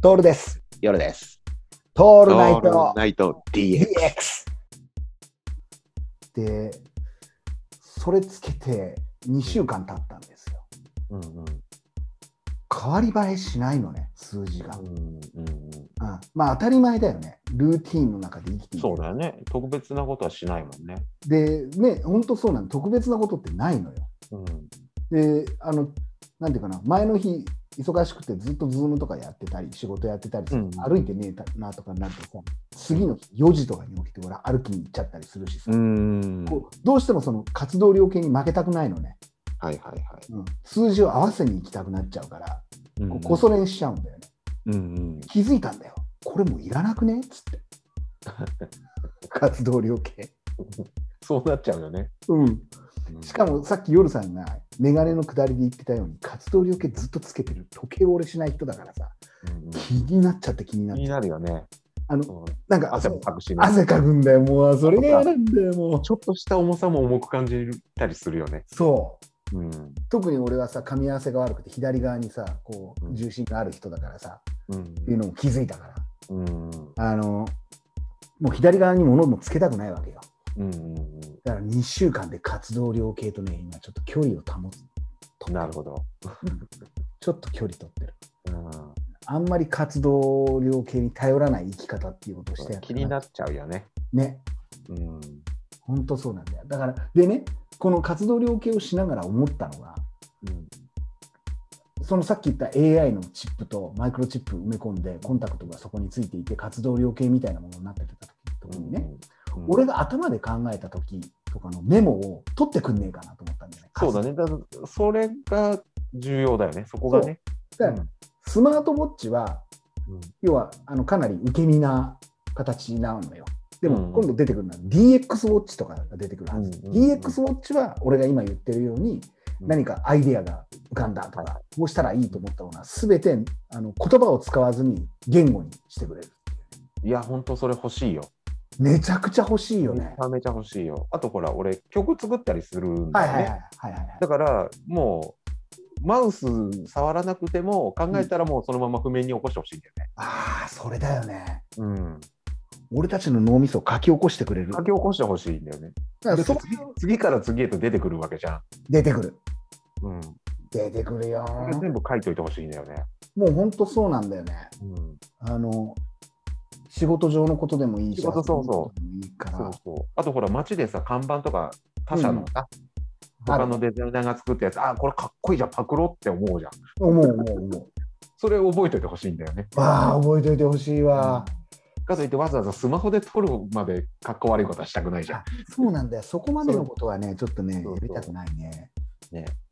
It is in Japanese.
トールです。夜です。オトールナイトナイト DX。で、それつけて2週間経ったんですよ。うんうん変わり映えしないのね、数字が。ううんんうんまあ当たり前だよね。ルーティーンの中で生きていく。そうだよね。特別なことはしないもんね。で、ね、本当そうなの。特別なことってないのよ。うんで、あの、なんていうかな、前の日、忙しくてずっとズームとかやってたり、仕事やってたりする、うん歩いてねえなとかになるとさ、次の日4時とかに起きて、俺歩きに行っちゃったりするしさ、うんこうどうしてもその活動量系に負けたくないのね、はいはいはい。うん、数字を合わせに行きたくなっちゃうから、うんこうこそ練しちゃうんだよね。うんうん気づいたんだよ。これもういらなくねっつって。活動量系。そうなっちゃうよね。うん。しかもさっき夜さんがメガネの下りで言ってたように活動量計ずっとつけてる時計を俺しない人だからさ。うんうん。気になっちゃって気になっ気にちゃうなるよね。あのうん。なんか汗もかくしね。汗かくんだよもう。それが嫌なんだよもう。ちょっとした重さも重く感じたりするよね。そう。うん。特に俺はさ噛み合わせが悪くて左側にさこううん。重心がある人だからさ、うん。っていうのを気づいたから。うん。あのもう左側に物もつけたくないわけよ。うんうん。だから2週間で活動量計とね今ちょっと距離を保つ。うんなるほど。ちょっと距離取ってる。うん。あんまり活動量計に頼らない生き方っていうことをしてや気になっちゃうよね。ね。うん。本当そうなんだよ。だからでねこの活動量計をしながら思ったのがうん。そのさっき言った AI のチップとマイクロチップ埋め込んでコンタクトがそこについていて活動量計みたいなものになってた時にね、うん。俺が頭で考えた時とかのメモを取ってくんねえかなと思ったんだよね。そうだね。だそれが重要だよね。そこがね。だからスマートウォッチはうん要はあのかなり受け身な形なのよ。でうんも今度出てくるのは DX ウォッチとかが出てくるはず。うんうんうん DX ウォッチは俺が今言ってるように何かアイデアが浮かんだとはか、こうしたらいいと思ったものは全てあの言葉を使わずに言語にしてくれる。いや、本当それ欲しいよ。めちゃくちゃ欲しいよめねち。ゃめちゃ欲しいよ。あとほら、俺、曲作ったりするんだよね。だから、もう、マウス触らなくても、考えたらもうそのまま譜面に起こしてほしいんだよね。ああ、それだよね。うん。俺たちの脳みそを書き起こしてくれる。書き起こしてほしいんだよね。だからそう次次から次へと出てくるわけじゃん。出てくる。うん。出てくるよ。全部書いといてほしいんだよね。もう本当そうなんだよね。うん。あの、仕事上のことでもいいし、そうそういいから。そうそう。あとほら、街でさ、看板とか、他社のさ、あ他るのデザイナーが作ったやつ、あ、これかっこいいじゃん、パクロって思うじゃん。思う思う思う。それ覚えておいてほしいんだよね。ああ、覚えておいてほしいわ。かといってわざわざスマホで撮るまでかっこ悪いことはしたくないじゃんあ。そうなんだよ。そこまでのことはね、ちょっとね、やりたくないね。ねあ